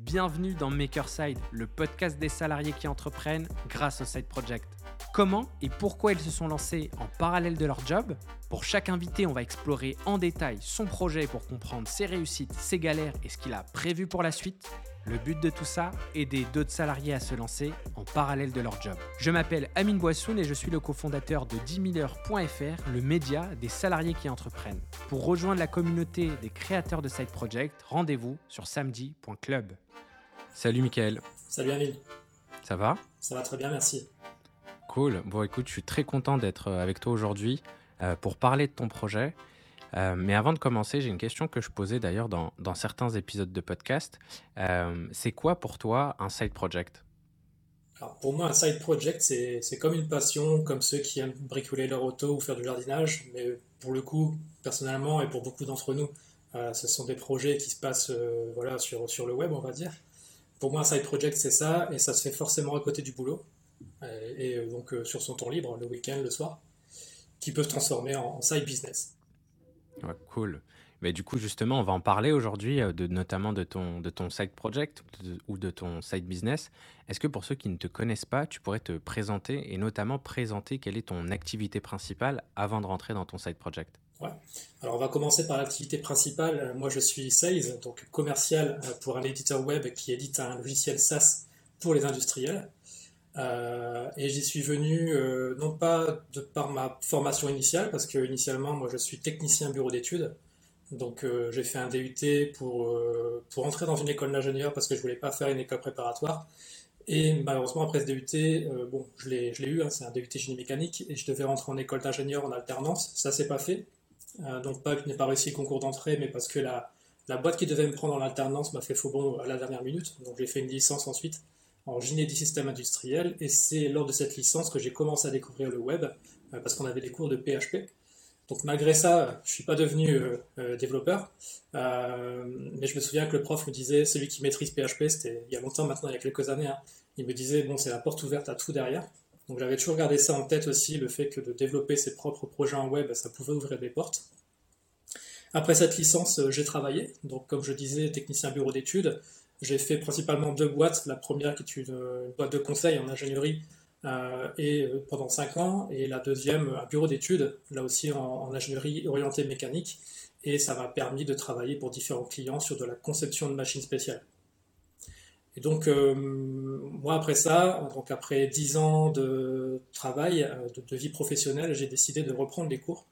Bienvenue dans Makerside, le podcast des salariés qui entreprennent grâce au Side Project. Comment et pourquoi ils se sont lancés en parallèle de leur job? Pour chaque invité, on va explorer en détail son projet pour comprendre ses réussites, ses galères et ce qu'il a prévu pour la suite. Le but de tout ça, aider d'autres salariés à se lancer en parallèle de leur job. Je m'appelle Amine Boissoun et je suis le cofondateur de 10 000heures.fr, le média des salariés qui entreprennent. Pour rejoindre la communauté des créateurs de Side Project, rendez-vous sur samedi.club. Salut Mickaël. Salut Amine. Ça va? Ça va très bien, merci. Cool. Bon écoute, je suis très content d'être avec toi aujourd'hui euh, pour parler de ton projet. Euh, mais avant de commencer, j'ai une question que je posais d'ailleurs dans, certains épisodes de podcast. Euh, c'est quoi pour toi un side project? Alors, pour moi, un side project, c'est comme une passion, comme ceux qui aiment bricoler leur auto ou faire du jardinage. Mais pour le coup, personnellement, et pour beaucoup d'entre nous, euh, ce sont des projets qui se passent voilà, sur, le web, on va dire. Pour moi, un side project, c'est ça, et ça se fait forcément à côté du boulot, et donc sur son temps libre, le week-end, le soir, qui peut se transformer en side business. Cool. Mais du coup, justement, on va en parler aujourd'hui, euh, de, notamment de ton, de ton side project de- ou de ton side business. Est-ce que pour ceux qui ne te connaissent pas, tu pourrais te présenter et notamment présenter quelle est ton activité principale avant de rentrer dans ton side project? Ouais. Alors on va commencer par l'activité principale. Moi je suis sales, donc commercial euh, pour un éditeur web qui édite un logiciel SaaS pour les industriels. Euh, et j'y suis venu euh, non pas de par ma formation initiale, parce que initialement moi je suis technicien bureau d'études. Donc euh, j'ai fait un DUT pour, pour entrer dans une école d'ingénieur parce que je voulais pas faire une école préparatoire. Et malheureusement après ce DUT, bon je l'ai eu, hein, c'est un DUT génie mécanique, et je devais rentrer en école d'ingénieur en alternance. Ça s'est pas fait. Donc pas que je n'ai pas réussi le concours d'entrée, mais parce que la, la boîte qui devait me prendre en alternance m'a fait faux bon à la dernière minute. Donc j'ai fait une licence ensuite en génie des systèmes industriels. Et c'est lors de cette licence que j'ai commencé à découvrir le web, euh, parce qu'on avait des cours de PHP. Donc malgré ça, je suis pas devenu euh, euh, développeur. Mais je me souviens que le prof me disait, celui qui maîtrise PHP, c'était il y a longtemps maintenant, il y a quelques années, hein, il me disait, bon, c'est la porte ouverte à tout derrière. Donc j'avais toujours gardé ça en tête aussi, le fait que de développer ses propres projets en web, ça pouvait ouvrir des portes. Après cette licence, j'ai travaillé. Donc, comme je disais, technicien bureau d'études. J'ai fait principalement deux boîtes. La première qui est une, boîte de conseil en ingénierie euh, et euh, pendant cinq ans. Et la deuxième, un bureau d'études, là aussi en, ingénierie orientée mécanique. Et ça m'a permis de travailler pour différents clients sur de la conception de machines spéciales. Et donc, euh, moi, après ça, donc après dix ans de travail, de, de vie professionnelle, j'ai décidé de reprendre les cours.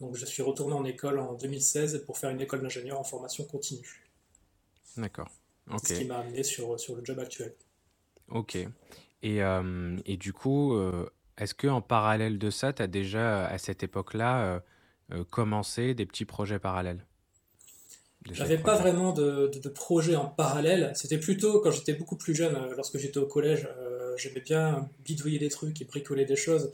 Donc, je suis retourné en école en 2016 pour faire une école d'ingénieur en formation continue. D'accord. C'est Ok. ce qui m'a amené sur, sur le job actuel. Ok. Et, euh, et du coup, euh, est-ce que en parallèle de ça, tu as déjà, à cette époque-là, euh, commencé des petits projets parallèles? J'avais pas vraiment de, de, de projet en parallèle. C'était plutôt quand j'étais beaucoup plus jeune, lorsque j'étais au collège, j'aimais bien bidouiller des trucs et bricoler des choses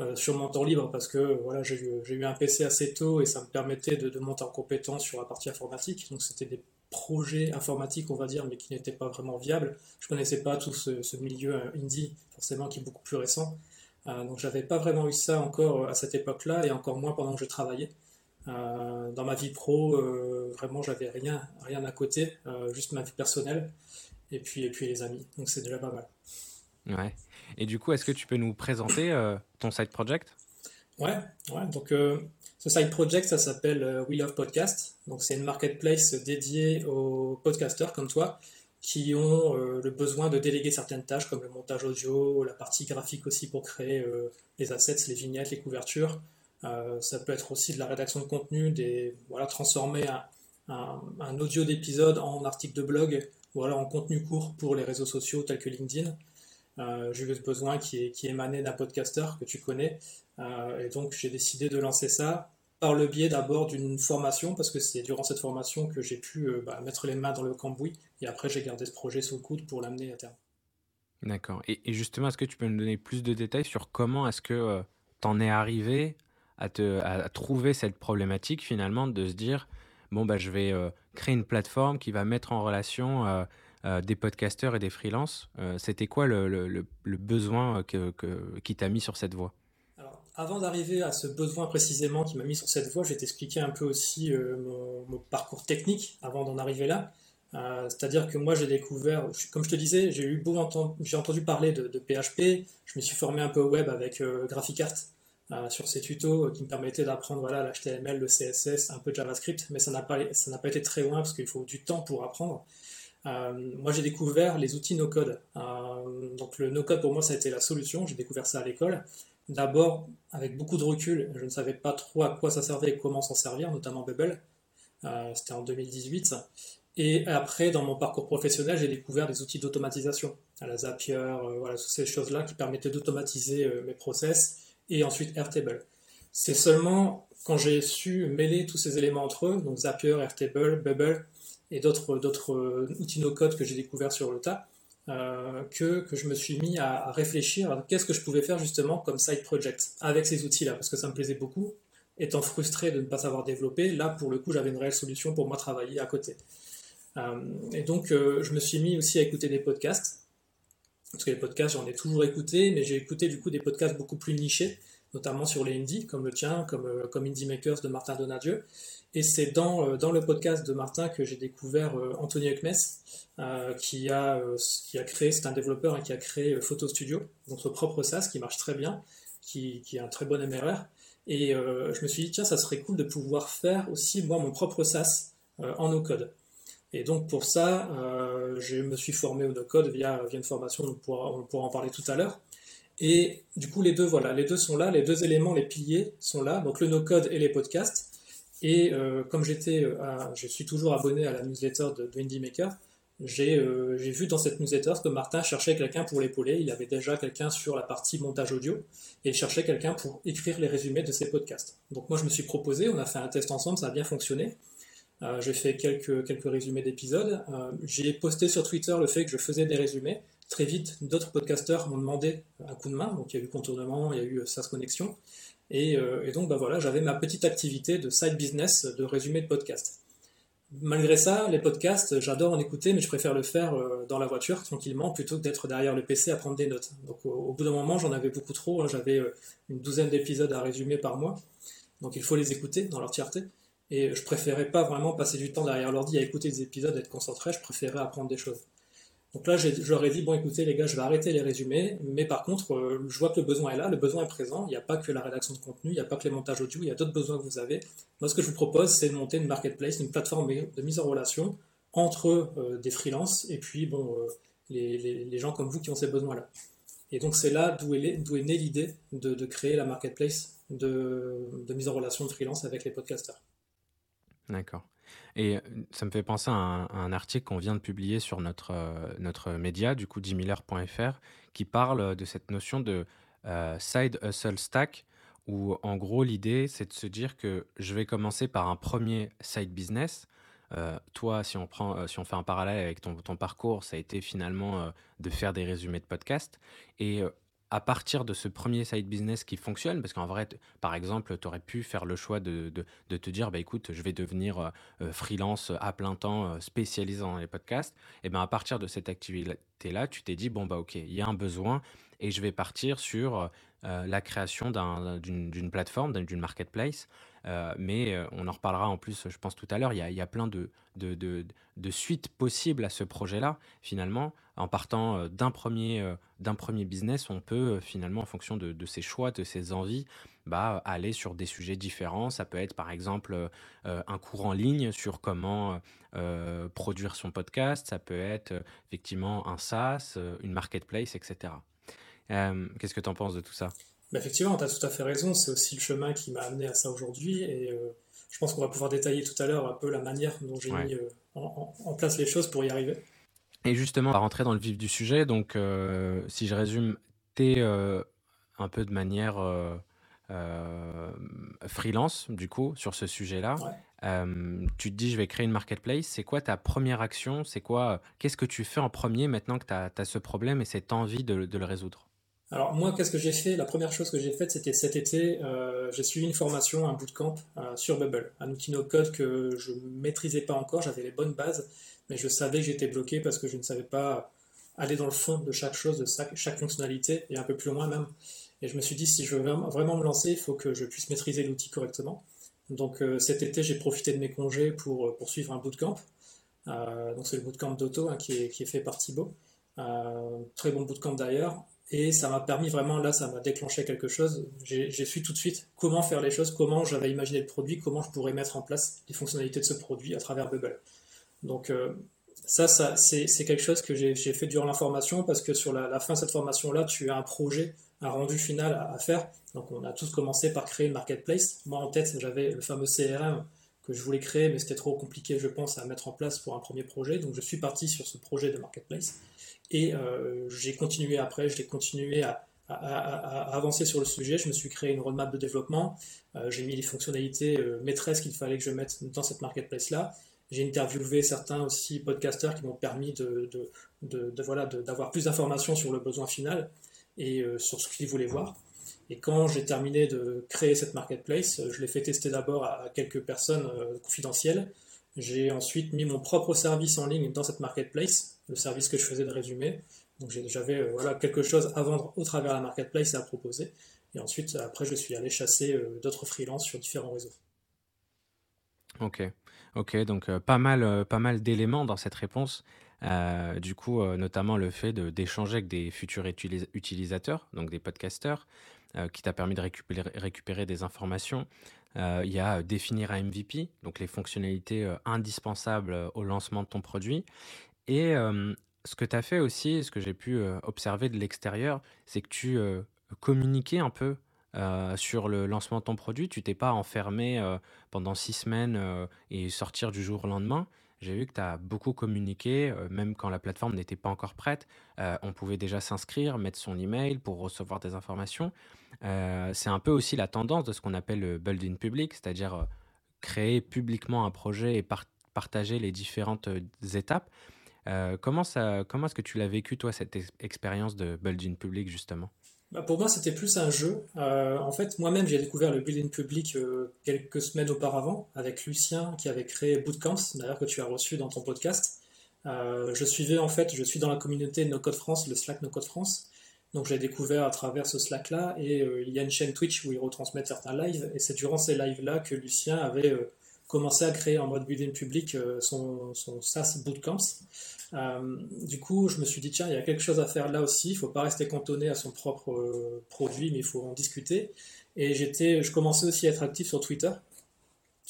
euh, sur mon temps libre parce que voilà, j'ai eu, eu un PC assez tôt et ça me permettait de, de monter en compétence sur la partie informatique. Donc c'était des projets informatiques, on va dire, mais qui n'étaient pas vraiment viables. Je connaissais pas tout ce, ce milieu euh, indie, forcément, qui est beaucoup plus récent. Euh, donc j'avais pas vraiment eu ça encore à cette époque-là et encore moins pendant que je travaillais. Euh, dans ma vie pro, euh, vraiment, j'avais rien, rien à côté, euh, juste ma vie personnelle et puis, et puis les amis. Donc c'est déjà pas mal. Ouais. Et du coup, est-ce que tu peux nous présenter euh, ton side project? Ouais, ouais. Donc euh, ce side project, ça s'appelle euh, We Love Podcast. Donc c'est une marketplace dédiée aux podcasteurs comme toi qui ont euh, le besoin de déléguer certaines tâches comme le montage audio, la partie graphique aussi pour créer euh, les assets, les vignettes, les couvertures. Ça peut être aussi de la rédaction de contenu, des, voilà, transformer un, audio d'épisode en article de blog ou alors en contenu court pour les réseaux sociaux tels que LinkedIn. J'ai eu ce besoin qui, est, qui émanait d'un podcasteur que tu connais. Et donc j'ai décidé de lancer ça par le biais d'abord d'une formation, parce que c'est durant cette formation que j'ai pu euh, bah, mettre les mains dans le cambouis. Et après j'ai gardé ce projet sous le coude pour l'amener à terme. D'accord. Et, justement, est-ce que tu peux nous donner plus de détails sur comment est-ce que euh, t'en es arrivé à te, à, trouver cette problématique finalement de se dire, bon, bah, je vais euh, créer une plateforme qui va mettre en relation euh, des podcasteurs et des freelances. C'était quoi le, le, besoin que- qui t'a mis sur cette voie? Avant d'arriver à ce besoin précisément qui m'a mis sur cette voie, je vais t'expliquer un peu aussi euh, mon, parcours technique avant d'en arriver là. C'est-à-dire que moi j'ai découvert, comme je te disais, j'ai eu entendu parler de, PHP, je me suis formé un peu au web avec GraphiCart sur ces tutos qui me permettaient d'apprendre voilà, l'HTML, le CSS, un peu de JavaScript, mais ça n'a pas, ça n'a pas été très loin parce qu'il faut du temps pour apprendre. Euh, moi, j'ai découvert les outils no-code. Euh, donc, le no-code, pour moi, ça a été la solution. J'ai découvert ça à l'école. D'abord, avec beaucoup de recul, je ne savais pas trop à quoi ça servait et comment s'en servir, notamment Bubble. Euh, c'était en 2018. Et après, dans mon parcours professionnel, j'ai découvert des outils d'automatisation, la Zapier, voilà, toutes ces choses-là qui permettaient d'automatiser mes process, et ensuite Airtable. C'est seulement quand j'ai su mêler tous ces éléments entre eux, donc Zapier, Airtable, Bubble, et d'autres, d'autres euh, outils no-code que j'ai découverts sur le tas, euh, que, que, je me suis mis à, réfléchir à qu'est-ce que je pouvais faire justement comme side project avec ces outils-là, parce que ça me plaisait beaucoup. Étant frustré de ne pas savoir développer, là pour le coup j'avais une réelle solution pour moi travailler à côté. Euh, et donc je me suis mis aussi à écouter des podcasts, parce que les podcasts j'en ai toujours écouté, mais j'ai écouté du coup des podcasts beaucoup plus nichés, notamment sur les indies, comme le tien, comme, comme Indie Makers de Martin Donadieu. Et c'est dans, euh, dans le podcast de Martin que j'ai découvert euh, Anthony Ekmes, euh, qui, a, qui a créé, c'est un développeur qui a créé Photo Studio, notre propre SaaS qui marche très bien, qui, qui a un très bon MRR. Et je me suis dit, tiens, ça serait cool de pouvoir faire aussi, moi, mon propre SaaS en no-code. Et donc pour ça, je me suis formé au no-code via, via une formation, on pourra, on pourra en parler tout à l'heure. Et du coup, les deux, voilà, les deux sont là, les deux éléments, les piliers sont là, donc le no-code et les podcasts. Et euh, comme j'étais, euh, je suis toujours abonné à la newsletter de, de Indie Maker, euh, j'ai vu dans cette newsletter que Martin cherchait quelqu'un pour l'épauler. Il avait déjà quelqu'un sur la partie montage audio et il cherchait quelqu'un pour écrire les résumés de ses podcasts. Donc moi je me suis proposé, on a fait un test ensemble, ça a bien fonctionné. j'ai fait quelques, quelques résumés d'épisodes. j'ai posté sur Twitter le fait que je faisais des résumés. Très vite, d'autres podcasteurs m'ont demandé un coup de main. Donc il y a eu Contournement, il y a eu SaaS Connexion. Euh, et, donc, bah voilà, j'avais ma petite activité de side business de résumé de podcast. Malgré ça, les podcasts, j'adore en écouter, mais je préfère le faire euh, dans la voiture tranquillement plutôt que d'être derrière le PC à prendre des notes. Donc, au, bout d'un moment, j'en avais beaucoup trop. Hein. j'avais euh, une douzaine d'épisodes à résumer par mois. Donc, il faut les écouter dans leur entièreté. Et je préférais pas vraiment passer du temps derrière l'ordi à écouter des épisodes être concentré. Je préférais apprendre des choses. Donc là, j'aurais dit, bon, écoutez, les gars, je vais arrêter les résumés, mais par contre, euh, je vois que le besoin est là, le besoin est présent, il n'y a pas que la rédaction de contenu, il n'y a pas que les montages audio, il y a d'autres besoins que vous avez. Moi, ce que je vous propose, c'est de monter une marketplace, une plateforme de mise en relation entre euh, des freelances et puis, bon, euh, les, gens comme vous qui ont ces besoins-là. Et donc, c'est là d'où est, née l'idée de, créer la marketplace de, de mise en relation de freelance avec les podcasters. D'accord. Et ça me fait penser à un, article qu'on vient de publier sur notre, notre média, du coup, jimiller.fr, qui parle de cette notion de side hustle stack, où en gros, l'idée, c'est de se dire que je vais commencer par un premier side business. toi, si on, prend, si on fait un parallèle avec ton, ton parcours, ça a été finalement de faire des résumés de podcast. Et à partir de ce premier side business qui fonctionne, parce qu'en vrai, par exemple, tu aurais pu faire le choix de, te dire, bah, écoute, je vais devenir euh, euh, freelance à plein temps euh, spécialisé dans les podcasts, et bien à partir de cette activité-là, tu t'es dit, bon, bah ok, il y a un besoin, et je vais partir sur la création d'une plateforme, d'une marketplace. Mais on en reparlera en plus, je pense, tout à l'heure, il y a, plein de, suites possibles à ce projet-là, finalement en partant euh, d'un premier, euh, business, on peut euh, finalement, en fonction de, ses choix, de ses envies, bah, aller sur des sujets différents. Ça peut être par exemple un cours en ligne sur comment produire son podcast, ça peut être effectivement un SaaS, une marketplace, etc. Qu'est-ce que tu en penses de tout ça? Effectivement, tu as tout à fait raison. C'est aussi le chemin qui m'a amené à ça aujourd'hui. Et je pense qu'on va pouvoir détailler tout à l'heure un peu la manière dont j'ai mis en, place les choses pour y arriver. Et justement, on va rentrer dans le vif du sujet. Donc, euh, si je résume, tu es euh, un peu de manière euh, freelance, du coup, sur ce sujet-là. tu te dis, je vais créer une marketplace. C'est quoi ta première action? C'est quoi Qu'est-ce que tu fais en premier maintenant que tu as, ce problème et cette envie de, le résoudre? Alors moi, qu'est-ce que j'ai fait? La première chose que j'ai faite, c'était cet été, j'ai suivi une formation, un bootcamp sur Bubble, un outil no-code que je maîtrisais pas encore, j'avais les bonnes bases, mais je savais que j'étais bloqué parce que je ne savais pas aller dans le fond de chaque chose, de chaque, fonctionnalité, et un peu plus loin même. Et je me suis dit, si je veux vraiment me lancer, il faut que je puisse maîtriser l'outil correctement. Donc euh, cet été, j'ai profité de mes congés pour euh, poursuivre un bootcamp. donc c'est le bootcamp d'auto hein, qui, est, fait par Thibaut. très bon bootcamp d'ailleurs. Et ça m'a permis vraiment, là, ça m'a déclenché quelque chose. J'ai su tout de suite comment faire les choses, comment j'avais imaginé le produit, comment je pourrais mettre en place les fonctionnalités de ce produit à travers Bubble. Donc euh, ça, c'est quelque chose que j'ai fait durant la formation parce que sur la, fin de cette formation-là, tu as un projet, un rendu final à, faire. Donc on a tous commencé par créer une marketplace. Moi en tête, j'avais le fameux CRM je voulais créer, mais c'était trop compliqué, je pense, à mettre en place pour un premier projet. Donc je suis parti sur ce projet de marketplace. Et euh, j'ai continué après, j'ai continué à, avancer sur le sujet. Je me suis créé une roadmap de développement. Euh, j'ai mis les fonctionnalités euh, maîtresses qu'il fallait que je mette dans cette marketplace-là. J'ai interviewé certains aussi podcasters qui m'ont permis de, voilà, d'avoir plus d'informations sur le besoin final et sur ce qu'ils voulaient voir. Et quand j'ai terminé de créer cette marketplace, je l'ai fait tester d'abord à quelques personnes confidentielles. J'ai ensuite mis mon propre service en ligne dans cette marketplace le service que je faisais de résumé. Donc j'avais euh, voilà, quelque chose à vendre au travers de la marketplace et à proposer. Et ensuite, après, je suis allé chasser euh, d'autres freelances sur différents réseaux. Ok, ok, donc euh, pas mal, pas mal d'éléments dans cette réponse. du coup, notamment le fait d'échanger avec des futurs utilisateurs, donc des podcasteurs, qui t'a permis de récupérer, des informations. Il y a définir un MVP, donc les fonctionnalités indispensables au lancement de ton produit. Et ce que tu as fait aussi, ce que j'ai pu observer de l'extérieur, c'est que tu communiquais un peu sur le lancement de ton produit. Tu t'es pas enfermé pendant six semaines et sortir du jour au lendemain. J'ai vu que tu as beaucoup communiqué, même quand la plateforme n'était pas encore prête. on pouvait déjà s'inscrire, mettre son email pour recevoir des informations. c'est un peu aussi la tendance de ce qu'on appelle le building public, c'est-à-dire créer publiquement un projet et partager les différentes étapes. Euh, comment ça, comment est-ce que tu l'as vécu, toi, cette expérience de building public, justement? Bah Pour moi, c'était plus un jeu. Euh, en fait, moi-même, j'ai découvert le building public euh, quelques semaines auparavant avec Lucien qui avait créé Bootcamps, d'ailleurs, que tu as reçu dans ton podcast. je suivais, en fait, je suis dans la communauté No Code France, le Slack No Code France. Donc j'ai découvert à travers ce Slack-là, et il y a une chaîne Twitch où ils retransmettent certains lives, et c'est durant ces lives-là que Lucien avait commencé à créer en mode building public euh, son, son SaaS Bootcamps. Euh, du coup, je me suis dit, tiens, il y a quelque chose à faire là aussi. Il ne faut pas rester cantonné à son propre euh, produit, mais il faut en discuter. Et j'étais, je commençais aussi à être actif sur Twitter.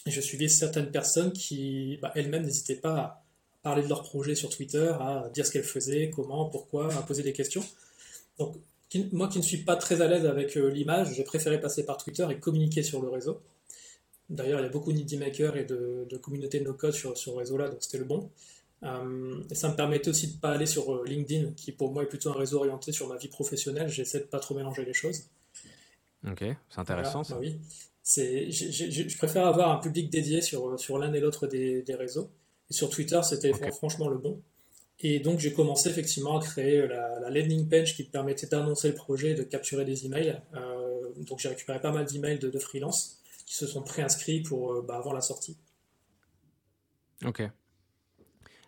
Je suivais certaines personnes qui, bah, elles-mêmes, n'hésitaient pas à parler de leur projet sur Twitter, à dire ce qu'elles faisaient, comment, pourquoi, à poser des questions. Donc, moi qui ne suis pas très à l'aise avec l'image, j'ai préféré passer par Twitter et communiquer sur le réseau. D'ailleurs, il y a beaucoup d'indie makers et de, communautés no-code sur, ce réseau-là, donc c'était le bon. Euh, et ça me permettait aussi de ne pas aller sur euh, LinkedIn, qui pour moi est plutôt un réseau orienté sur ma vie professionnelle. J'essaie de pas trop mélanger les choses. Ok, c'est intéressant ça. Bah oui. je préfère avoir un public dédié sur, sur l'un et l'autre des, réseaux. Et sur Twitter, c'était franchement le bon. Et donc j'ai commencé effectivement à créer la, landing page qui permettait d'annoncer le projet et de capturer des emails. Euh, donc j'ai récupéré pas mal d'emails de, de freelance qui se sont préinscrits pour, euh, bah, avant la sortie. Ok.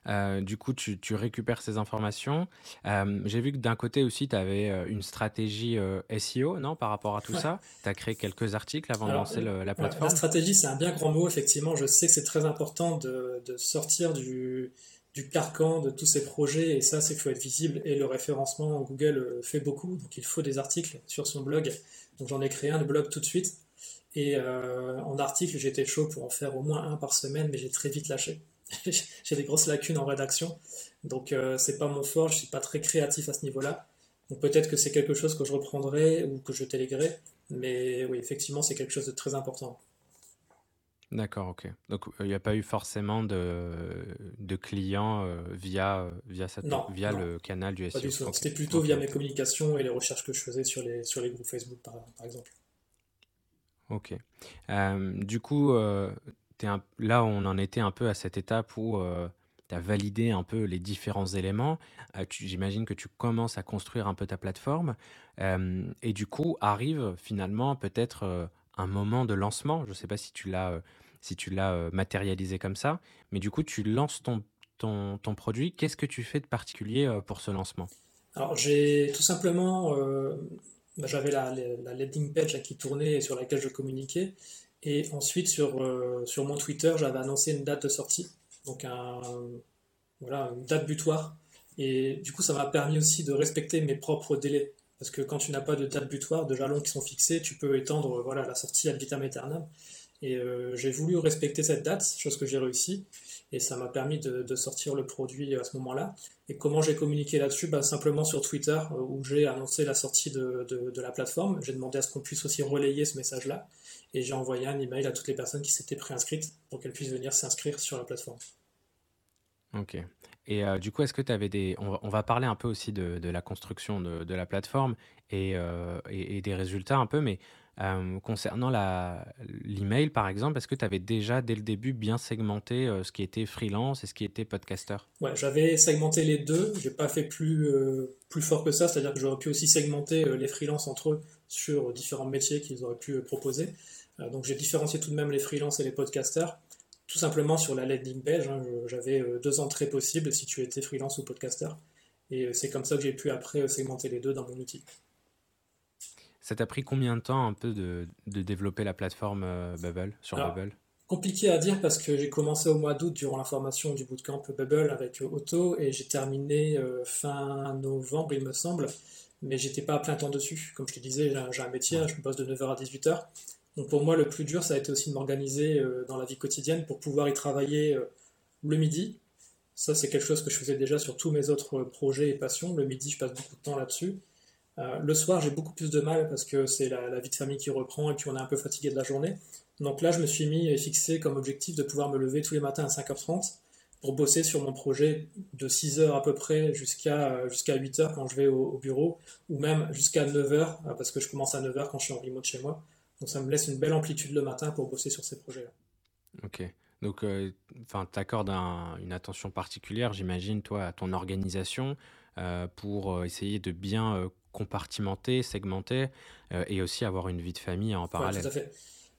Euh, du coup, tu, récupères ces informations. Euh, j'ai vu que d'un côté aussi, tu avais une stratégie SEO, non, par rapport à tout ça. Tu as créé quelques articles avant de lancer la plateforme. la stratégie, c'est un bien grand mot, effectivement. Je sais que c'est très important de, sortir du, du, carcan de tous ces projets. Et ça, c'est qu'il faut être visible. Et le référencement, Google fait beaucoup. Donc, il faut des articles sur son blog. Donc, j'en ai créé un, le blog tout de suite. Et euh, en article, j'étais chaud pour en faire au moins un par semaine, mais j'ai très vite lâché. j'ai des grosses lacunes en rédaction, donc euh, c'est pas mon fort, je suis pas très créatif à ce niveau-là. Donc peut-être que c'est quelque chose que je reprendrai ou que je téléguerai, mais oui, effectivement, c'est quelque chose de très important. D'accord, ok. Donc il n'y a pas eu forcément de, de clients euh, via, via, cette, via le canal du SEO. C'était plutôt via mes communications et les recherches que je faisais sur les, sur les groupes Facebook, par exemple. Ok. Euh, du coup, euh, là, on en était un peu à cette étape où euh, tu as validé un peu les différents éléments. J'imagine que tu commences à construire un peu ta plateforme. et du coup, arrive finalement peut-être un moment de lancement. Je ne sais pas si tu l'as si matérialisé comme ça, mais du coup, tu lances ton produit. Qu'est-ce que tu fais de particulier pour ce lancement? Alors, j'ai tout simplement bah, j'avais la, la, landing page qui tournait et sur laquelle je communiquais. Et ensuite, sur, euh, sur mon Twitter, j'avais annoncé une date de sortie. Donc, voilà, une date butoir. Et du coup, ça m'a permis aussi de respecter mes propres délais. Parce que quand tu n'as pas de date butoir, de jalons qui sont fixés, tu peux étendre voilà, la sortie ad vitam aeternam. Et euh, j'ai voulu respecter cette date, chose que j'ai réussi. Et ça m'a permis de, sortir le produit à ce moment-là. Et comment j'ai communiqué là-dessus? Bah, Simplement sur Twitter, euh, où j'ai annoncé la sortie de, de la plateforme. J'ai demandé à ce qu'on puisse aussi relayer ce message-là. Et j'ai envoyé un email à toutes les personnes qui s'étaient préinscrites pour qu'elles puissent venir s'inscrire sur la plateforme. Ok. Et euh, du coup, est-ce que tu avais des... On va, parler un peu aussi de, de la construction de, de la plateforme et, euh, et, des résultats un peu, mais euh, concernant l'email, par exemple, est-ce que tu avais déjà, dès le début, bien segmenté ce qui était freelance et ce qui était podcaster? Ouais, j'avais segmenté les deux. J'ai pas fait plus, plus fort que ça, c'est-à-dire que j'aurais pu aussi segmenter les freelances entre eux sur différents métiers qu'ils auraient pu proposer. Donc j'ai différencié tout de même les freelances et les podcasters tout simplement sur la landing page. Hein, j'avais euh, deux entrées possibles si tu étais freelance ou podcaster. Et euh, c'est comme ça que j'ai pu après euh, segmenter les deux dans mon outil. Ça t'a pris combien de temps un peu de, développer la plateforme Bubble sur Bubble? Compliqué à dire parce que j'ai commencé au mois d'août durant la formation du bootcamp Bubble avec Otto et j'ai terminé fin novembre il me semble, mais j'étais pas à plein temps dessus. Comme je te disais, j'ai un métier, je bosse de 9h à 18h donc pour moi, le plus dur, ça a été aussi de m'organiser euh, dans la vie quotidienne pour pouvoir y travailler euh, le midi. Ça, c'est quelque chose que je faisais déjà sur tous mes autres projets et passions. Le midi, je passe beaucoup de temps là-dessus. Euh, le soir, j'ai beaucoup plus de mal parce que c'est la, vie de famille qui reprend et puis on est un peu fatigué de la journée. Donc là, je me suis mis et fixé comme objectif de pouvoir me lever tous les matins à 5h30 pour bosser sur mon projet de 6h à peu près jusqu'à jusqu'à 8h quand je vais au, au bureau ou même jusqu'à 9h parce que je commence à 9h quand je suis en remote chez moi. Donc ça me laisse une belle amplitude le matin pour bosser sur ces projets-là. Ok. Donc, euh, tu accordes une attention particulière, j'imagine, toi, à ton organisation euh, pour euh, essayer de bien compartimenter, segmenter et aussi avoir une vie de famille en parallèle. tout à fait.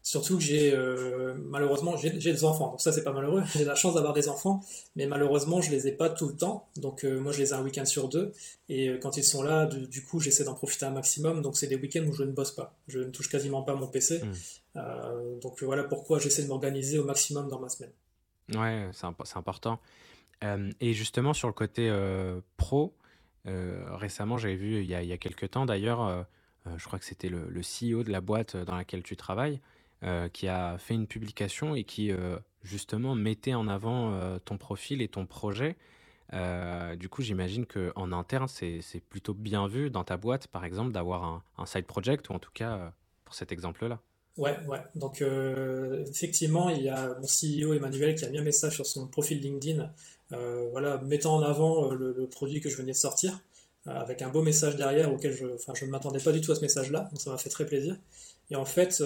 Surtout que j'ai euh, malheureusement j'ai des enfants, donc ça c'est pas malheureux. J'ai la chance d'avoir des enfants, mais malheureusement je les ai pas tout le temps. Donc euh, moi je les ai un week-end sur deux, et euh, quand ils sont là, du, coup j'essaie d'en profiter un maximum. Donc c'est des week-ends où je ne bosse pas, je ne touche quasiment pas mon PC. Hmm. donc voilà pourquoi j'essaie de m'organiser au maximum dans ma semaine. Ouais, c'est important. et justement sur le côté pro, récemment j'avais vu il y, a, il y a quelques temps d'ailleurs. je crois que c'était le, le, CEO de la boîte dans laquelle tu travailles, euh, qui a fait une publication et qui euh, justement mettait en avant euh, ton profil et ton projet. du coup, j'imagine qu'en interne, c'est plutôt bien vu dans ta boîte, par exemple, d'avoir un, un, side project, ou en tout cas pour cet exemple-là. Ouais, ouais. Donc, effectivement, il y a mon CEO Emmanuel qui a mis un message sur son profil LinkedIn, voilà, mettant en avant le, produit que je venais de sortir, avec un beau message derrière auquel je, je ne m'attendais pas du tout à ce message-là, donc ça m'a fait très plaisir. Et en fait,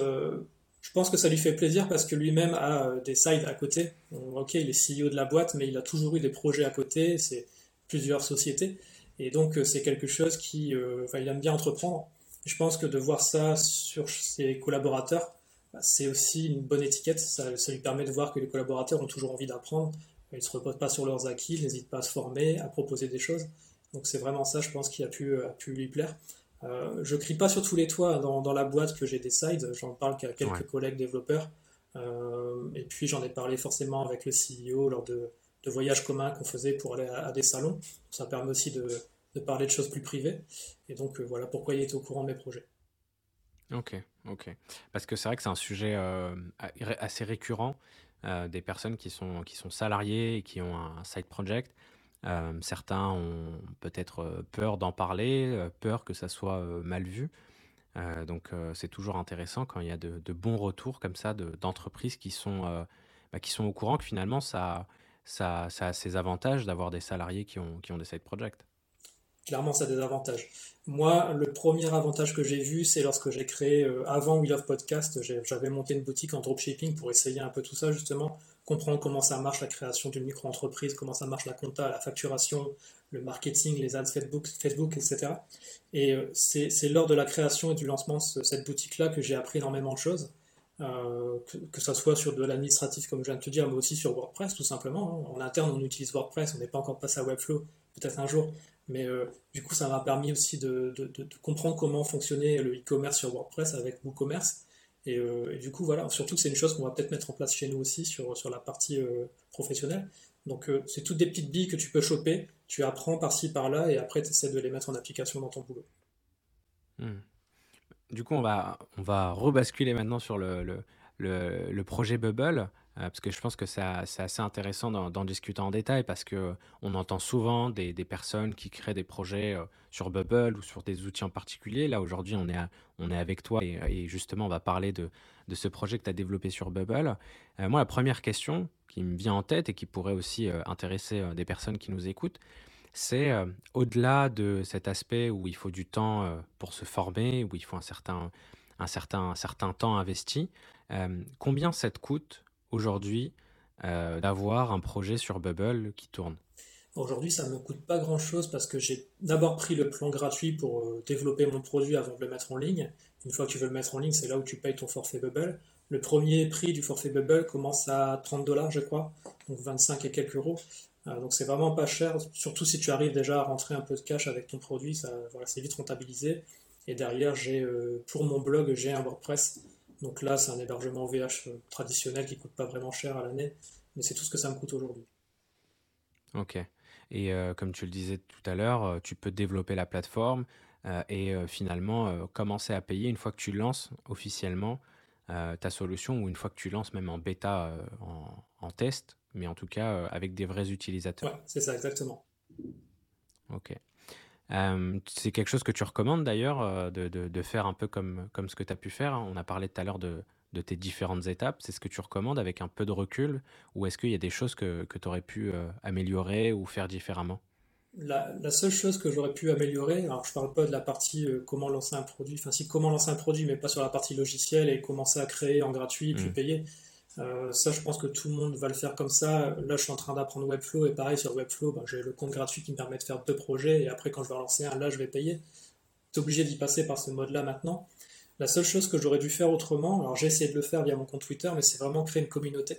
je pense que ça lui fait plaisir parce que lui-même a euh, des sides à côté. Ok, il est CEO de la boîte, mais il a toujours eu des projets à côté, c'est plusieurs sociétés. Et donc, euh, c'est quelque chose qui, euh, il aime bien entreprendre. Je pense que de voir ça sur ses collaborateurs, bah, c'est aussi une bonne étiquette. Ça, lui permet de voir que les collaborateurs ont toujours envie d'apprendre. Ils ne se reposent pas sur leurs acquis, ils n'hésitent pas à se former, à proposer des choses. Donc, c'est vraiment ça, je pense, qui a pu, a pu lui plaire. Euh, je crie pas sur tous les toits dans, la boîte que j'ai des sides, j'en parle qu'à quelques collègues développeurs. Euh, et puis j'en ai parlé forcément avec le CEO lors de, voyages communs qu'on faisait pour aller à, des salons. Ça permet aussi de, parler de choses plus privées. Et donc euh, voilà pourquoi il est au courant de mes projets. Ok, ok. Parce que c'est vrai que c'est un sujet assez récurrent des personnes qui sont, qui sont salariées et qui ont un side project. Euh, certains ont peut-être euh, peur d'en parler, euh, peur que ça soit mal vu. donc c'est toujours intéressant quand il y a de, bons retours comme ça d'entreprises qui, sont bah, qui sont au courant que finalement ça, ça, ça a ses avantages d'avoir des salariés qui ont, qui ont des side projects. Clairement, ça a des avantages. Moi, le premier avantage que j'ai vu, c'est lorsque j'ai créé, avant We Love Podcast, j'avais monté une boutique en dropshipping pour essayer un peu tout ça, justement, comprendre comment ça marche la création d'une micro-entreprise, comment ça marche la compta, la facturation, le marketing, les ads Facebook, Facebook etc. Et euh, c'est lors de la création et du lancement de cette boutique-là que j'ai appris énormément de choses, euh, que, ce soit sur de l'administratif, comme je viens de te dire, mais aussi sur WordPress, tout simplement. Hein. En interne, on utilise WordPress, on n'est pas encore passé à Webflow, peut-être un jour, mais euh, du coup, ça m'a permis aussi de, comprendre comment fonctionnait le e-commerce sur WordPress avec WooCommerce euh, et, du coup, voilà, surtout que c'est une chose qu'on va peut-être mettre en place chez nous aussi sur, sur la partie euh, professionnelle. Donc c'est toutes des petites billes que tu peux choper, tu apprends par-ci par-là et après tu essaies de les mettre en application dans ton boulot. Hmm. Du coup, on va, on va rebasculer maintenant sur le, le, le, projet Bubble, parce que je pense que c'est assez intéressant d'en discuter en détail, parce qu'on entend souvent des, personnes qui créent des projets euh, sur Bubble ou sur des outils en particulier. Là, aujourd'hui, on, est on est avec toi et, justement, on va parler de, ce projet que tu as développé sur Bubble. Euh, moi, la première question qui me vient en tête et qui pourrait aussi intéresser des personnes qui nous écoutent, c'est au-delà de cet aspect où il faut du temps pour se former, où il faut un certain, un certain, certain temps investi, combien ça te coûte aujourd'hui d'avoir un projet sur Bubble qui tourne Aujourd'hui, ça ne me coûte pas grand-chose parce que j'ai d'abord pris le plan gratuit pour développer mon produit avant de le mettre en ligne. Une fois que tu veux le mettre en ligne, c'est là où tu payes ton forfait Bubble. Le premier prix du forfait Bubble commence à 30 dollars, je crois, donc 25 et quelques euros. Euh, donc c'est vraiment pas cher, surtout si tu arrives déjà à rentrer un peu de cash avec ton produit, c'est vite rentabilisé. Et derrière, j'ai euh, pour mon blog, j'ai un WordPress. Donc là, c'est un hébergement VH euh, traditionnel qui coûte pas vraiment cher à l'année, mais c'est tout ce que ça me coûte aujourd'hui. Ok. Et comme tu le disais tout à l'heure, tu peux développer la plateforme et finalement commencer à payer une fois que tu lances officiellement ta solution ou une fois que tu lances même en bêta en test mais en tout cas euh, avec des vrais utilisateurs. Ouais, c'est ça, exactement. Ok. Euh, c'est quelque chose que tu recommandes d'ailleurs euh, de, de, faire un peu comme, comme ce que tu as pu faire. Hein? On a parlé tout à l'heure de, de, tes différentes étapes. C'est ce que tu recommandes avec un peu de recul ou est-ce qu'il y a des choses que, que tu aurais pu améliorer ou faire différemment? La, la, seule chose que j'aurais pu améliorer, alors je parle pas de la partie comment lancer un produit, enfin si comment lancer un produit, mais pas sur la partie logicielle et commencer à créer en gratuit puis mmh. payer. Euh, ça, je pense que tout le monde va le faire comme ça. Là, je suis en train d'apprendre Webflow et pareil sur Webflow, ben, j'ai le compte gratuit qui me permet de faire deux projets et après, quand je vais en lancer un, là, je vais payer. Tu es obligé d'y passer par ce mode-là maintenant. La seule chose que j'aurais dû faire autrement, alors j'ai essayé de le faire via mon compte Twitter, mais c'est vraiment créer une communauté.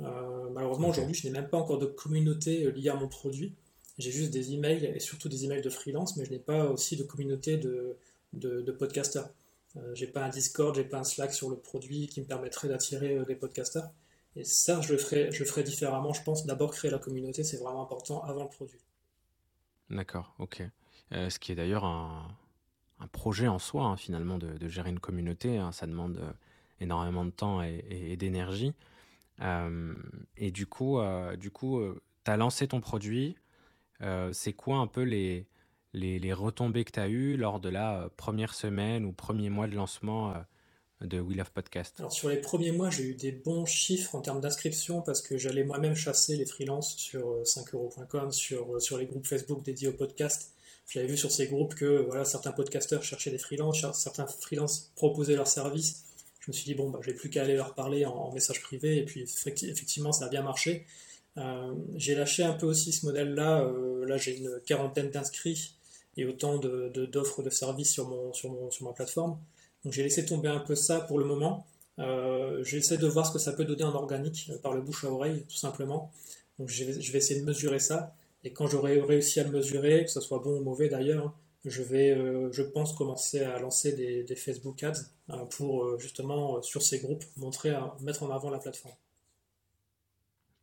Euh, malheureusement, aujourd'hui, je n'ai même pas encore de communauté euh, liée à mon produit. J'ai juste des emails et surtout des emails de freelance, mais je n'ai pas aussi de communauté de, de, de podcasters. Euh, j'ai pas un Discord, j'ai pas un Slack sur le produit qui me permettrait d'attirer euh, des podcasters. Et ça, je le ferai, je ferai différemment, je pense. D'abord, créer la communauté, c'est vraiment important avant le produit. D'accord, ok. Euh, ce qui est d'ailleurs un, un, projet en soi, hein, finalement, de, gérer une communauté. Hein. ça demande énormément de temps et, et, d'énergie. et du coup, du coup tu as lancé ton produit. c'est quoi un peu les, les, retombées que tu as eues lors de la euh, première semaine ou premier mois de lancement euh, de We Love Podcast? Alors sur les premiers mois, j'ai eu des bons chiffres en termes d'inscription parce que j'allais moi-même chasser les freelances sur 5euros.com, euh, sur, sur les groupes Facebook dédiés au podcast. J'avais vu sur ces groupes que voilà, certains podcasteurs cherchaient des freelances, certains freelances proposaient leurs services. Je me suis dit, bon, bah, je n'ai plus qu'à aller leur parler en, message privé, et puis effectivement, ça a bien marché. j'ai lâché un peu aussi ce modèle-là. là, j'ai une quarantaine d'inscrits et autant d'offres de, services sur, mon, sur, mon, sur ma plateforme. Donc j'ai laissé tomber un peu ça pour le moment. Euh, J'essaie de voir ce que ça peut donner en organique euh, par le bouche à oreille, tout simplement. Donc je vais, essayer de mesurer ça. Et quand j'aurai réussi à le mesurer, que ce soit bon ou mauvais d'ailleurs, je vais, euh, je pense, commencer à lancer des, Facebook Ads euh, pour justement, sur ces groupes, montrer, mettre en avant la plateforme.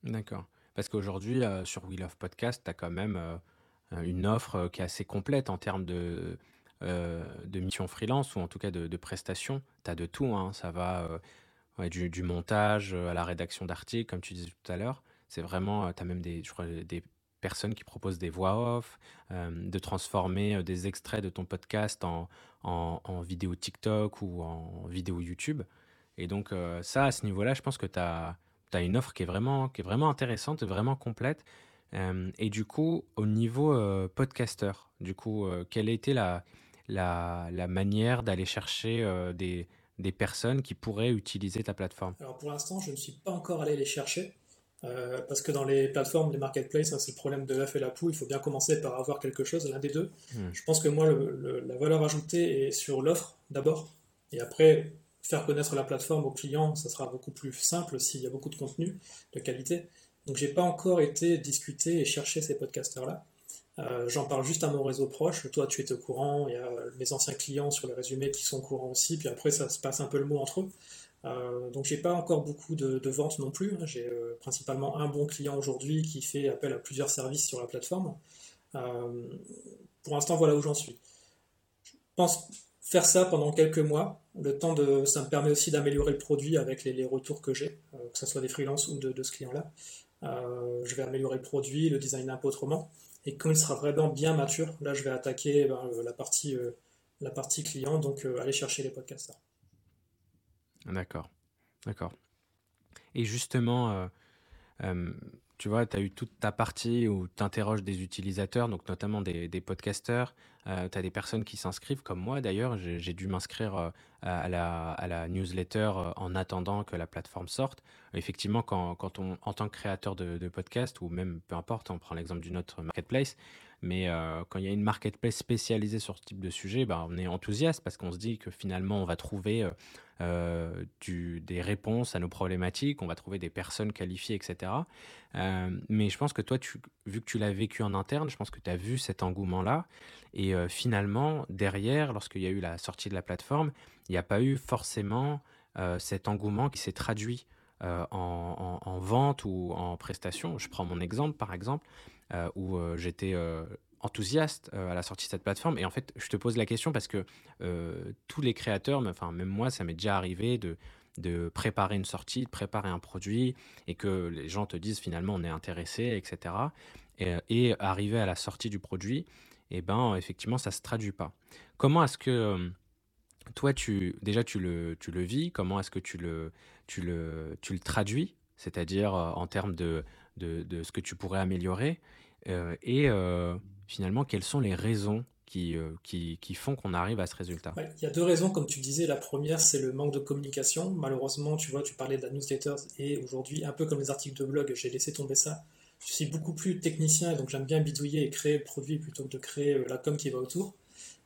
D'accord. Parce qu'aujourd'hui, sur We Love Podcast, tu as quand même une offre euh, qui est assez complète en termes de, euh, de mission freelance ou en tout cas de, prestations. Tu as de tout, hein. ça va du, montage à la rédaction d'articles, comme tu disais tout à l'heure. C'est vraiment, tu as même des, des personnes qui proposent des voix off, de transformer des extraits de ton podcast en, en, vidéo TikTok ou en vidéo YouTube. Et donc ça, à ce niveau-là, je pense que tu as, une offre qui est vraiment, qui est vraiment intéressante vraiment complète. Euh, et du coup, au niveau euh, podcaster, du coup, euh, quelle a été la, la, la manière d'aller chercher des, des, personnes qui pourraient utiliser ta plateforme? Alors pour l'instant, je ne suis pas encore allé les chercher. parce que dans les plateformes, les marketplaces, hein, c'est le problème de l'œuf et la poule. Il faut bien commencer par avoir quelque chose, l'un des deux. Hmm. Je pense que moi, la valeur ajoutée est sur l'offre d'abord. Et après, faire connaître la plateforme aux clients, ça sera beaucoup plus simple s'il y a beaucoup de contenu de qualité. Donc j'ai pas encore été discuter et chercher ces podcasteurs-là. Euh, j'en parle juste à mon réseau proche. Toi, tu es au courant. Il y a mes anciens clients sur le résumé qui sont au courant aussi. Puis après, ça se passe un peu le mot entre eux. Euh, donc j'ai pas encore beaucoup de, ventes non plus. Hein. J'ai euh, principalement un bon client aujourd'hui qui fait appel à plusieurs services sur la plateforme. Euh, pour l'instant, voilà où j'en suis. Je pense faire ça pendant quelques mois. Le temps de, ça me permet aussi d'améliorer le produit avec les, retours que j'ai, que ce soit des freelances ou de, ce client-là. Je vais améliorer le produit, le designer un peu autrement. Et quand il sera vraiment bien mature, là, je vais attaquer ben, la, partie, la partie client, donc aller chercher les podcasts. D'accord, d'accord. Et justement, euh, euh, tu vois, tu as eu toute ta partie où tu interroges des utilisateurs, donc notamment des, des podcasteurs. Euh, tu as des personnes qui s'inscrivent, comme moi d'ailleurs. J'ai dû m'inscrire à, la, à la newsletter en attendant que la plateforme sorte. Effectivement, quand, on, en tant que créateur de, de podcast, ou même peu importe, on prend l'exemple d'une autre marketplace, mais quand il y a une marketplace spécialisée sur ce type de sujet, bah, on est enthousiaste parce qu'on se dit que finalement, on va trouver du, des réponses à nos problématiques, on va trouver des personnes qualifiées, etc. mais je pense que toi, tu, vu que tu l'as vécu en interne, je pense que tu as vu cet engouement-là. Et finalement, derrière, lorsqu'il y a eu la sortie de la plateforme, il n'y a pas eu forcément cet engouement qui s'est traduit en, en, vente ou en prestation. Je prends mon exemple, par exemple. Euh, où euh, j'étais euh, enthousiaste à la sortie de cette plateforme. Et en fait, je te pose la question parce que tous les créateurs, enfin même moi, ça m'est déjà arrivé de, de préparer une sortie, de préparer un produit et que les gens te disent finalement on est intéressé, etc. Et, arriver à la sortie du produit, et eh ben effectivement ça se traduit pas. Comment est-ce que toi tu déjà tu le, tu le vis? Comment est-ce que tu le, tu le, tu le traduis? C'est-à-dire en termes de, de, de, ce que tu pourrais améliorer euh, et euh, finalement, quelles sont les raisons qui, euh, qui, qui, font qu'on arrive à ce résultat? Il y a deux raisons, comme tu disais. La première, c'est le manque de communication. Malheureusement, tu vois, tu parlais de la newsletter et aujourd'hui, un peu comme les articles de blog, j'ai laissé tomber ça. Je suis beaucoup plus technicien et donc j'aime bien bidouiller et créer le produit plutôt que de créer la com qui va autour.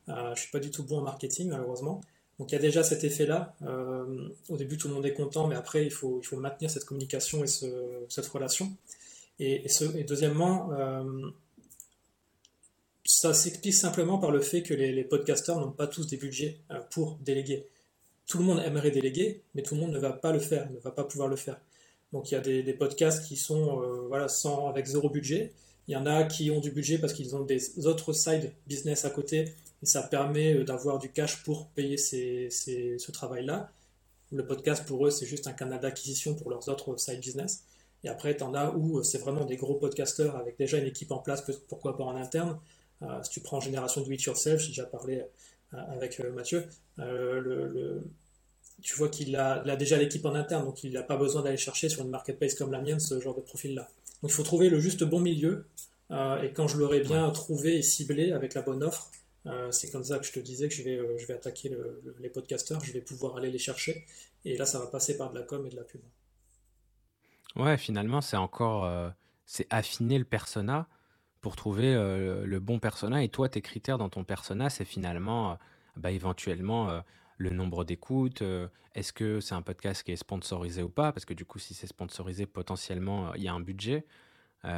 Euh, je suis pas du tout bon en marketing, malheureusement. Donc il y a déjà cet effet-là. au début, tout le monde est content, mais après, il faut, il faut maintenir cette communication et ce, cette relation. Et, deuxièmement, euh, ça s'explique simplement par le fait que les, podcasteurs n'ont pas tous des budgets euh, pour déléguer. Tout le monde aimerait déléguer, mais tout le monde ne va pas le faire, ne va pas pouvoir le faire. Donc il y a des, podcasts qui sont euh, voilà, sans, avec zéro budget. Il y en a qui ont du budget parce qu'ils ont des autres side business à côté et ça permet d'avoir du cash pour payer ce travail-là. Le podcast pour eux c'est juste un canal d'acquisition pour leurs autres side business. Et après, tu en as où euh, c'est vraiment des gros podcasteurs avec déjà une équipe en place, pourquoi pas en interne. Euh, si tu prends Génération Do It Yourself, j'ai déjà parlé euh, avec Mathieu, tu vois qu'il a, déjà l'équipe en interne, donc il n'a pas besoin d'aller chercher sur une marketplace comme la mienne ce genre de profil-là. Donc il faut trouver le juste bon milieu, et quand je l'aurai bien trouvé et ciblé avec la bonne offre, c'est comme ça que je te disais que je vais, je vais attaquer les podcasteurs, je vais pouvoir aller les chercher, et là ça va passer par de la com et de la pub. Ouais, finalement, c'est encore, euh, c'est affiner le persona pour trouver euh, le bon persona. Et toi, tes critères dans ton persona, c'est finalement, euh, bah, éventuellement, le nombre d'écoutes. Est-ce que c'est un podcast qui est sponsorisé ou pas? Parce que du coup, si c'est sponsorisé, potentiellement, il y a un budget.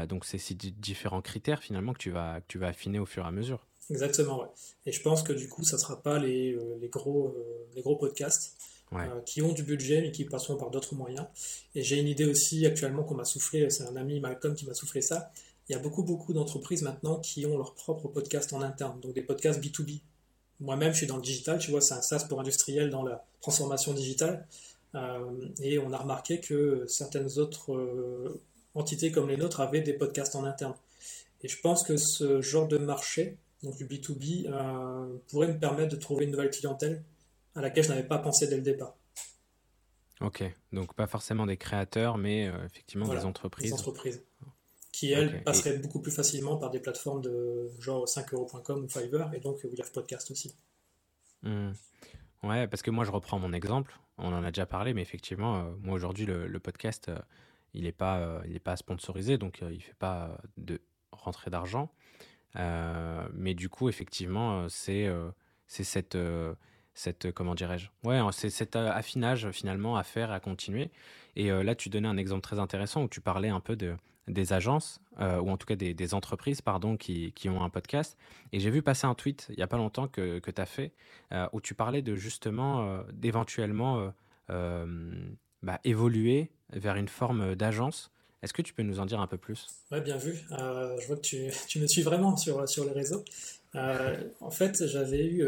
donc, c'est ces différents critères finalement que tu vas, que tu vas affiner au fur et à mesure. Exactement, ouais. Et je pense que du coup, ça ne sera pas les, les gros, les gros podcasts. Euh, qui ont du budget mais qui passeront par d'autres moyens. Et j'ai une idée aussi actuellement qu'on m'a soufflé, c'est un ami Malcolm qui m'a soufflé ça. Il y a beaucoup beaucoup d'entreprises maintenant qui ont leur propre podcast en interne, donc des podcasts B2B. Moi-même, je suis dans le digital, tu vois, c'est un SaaS pour industriel dans la transformation digitale. Euh, et on a remarqué que certaines autres euh, entités comme les nôtres avaient des podcasts en interne. Et je pense que ce genre de marché, donc du B2B, pourrait me permettre de trouver une nouvelle clientèle à laquelle je n'avais pas pensé dès le départ. Ok, donc pas forcément des créateurs, mais euh, effectivement des entreprises. Des entreprises qui, elles, passeraient beaucoup plus facilement par des plateformes de genre 5euros.com ou Fiverr, et donc Have Podcast aussi. Mmh. Ouais, parce que moi je reprends mon exemple, on en a déjà parlé, mais effectivement, euh, moi aujourd'hui le, podcast, euh, il n'est pas, il pas sponsorisé, donc il ne fait pas de rentrée d'argent. mais du coup, effectivement, c'est c'est cette cette, euh, comment dirais-je? Ouais, c'est cet euh, affinage finalement à faire, à continuer. Et euh, là, tu donnais un exemple très intéressant où tu parlais un peu de, des agences, ou en tout cas des, entreprises, pardon, qui, qui, ont un podcast. Et j'ai vu passer un tweet il n'y a pas longtemps que, que tu as fait, où tu parlais de justement, d'éventuellement bah, évolué vers une forme d'agence. Est-ce que tu peux nous en dire un peu plus? Oui, bien vu. je vois que tu, tu, me suis vraiment sur, sur les réseaux. en fait, j'avais eu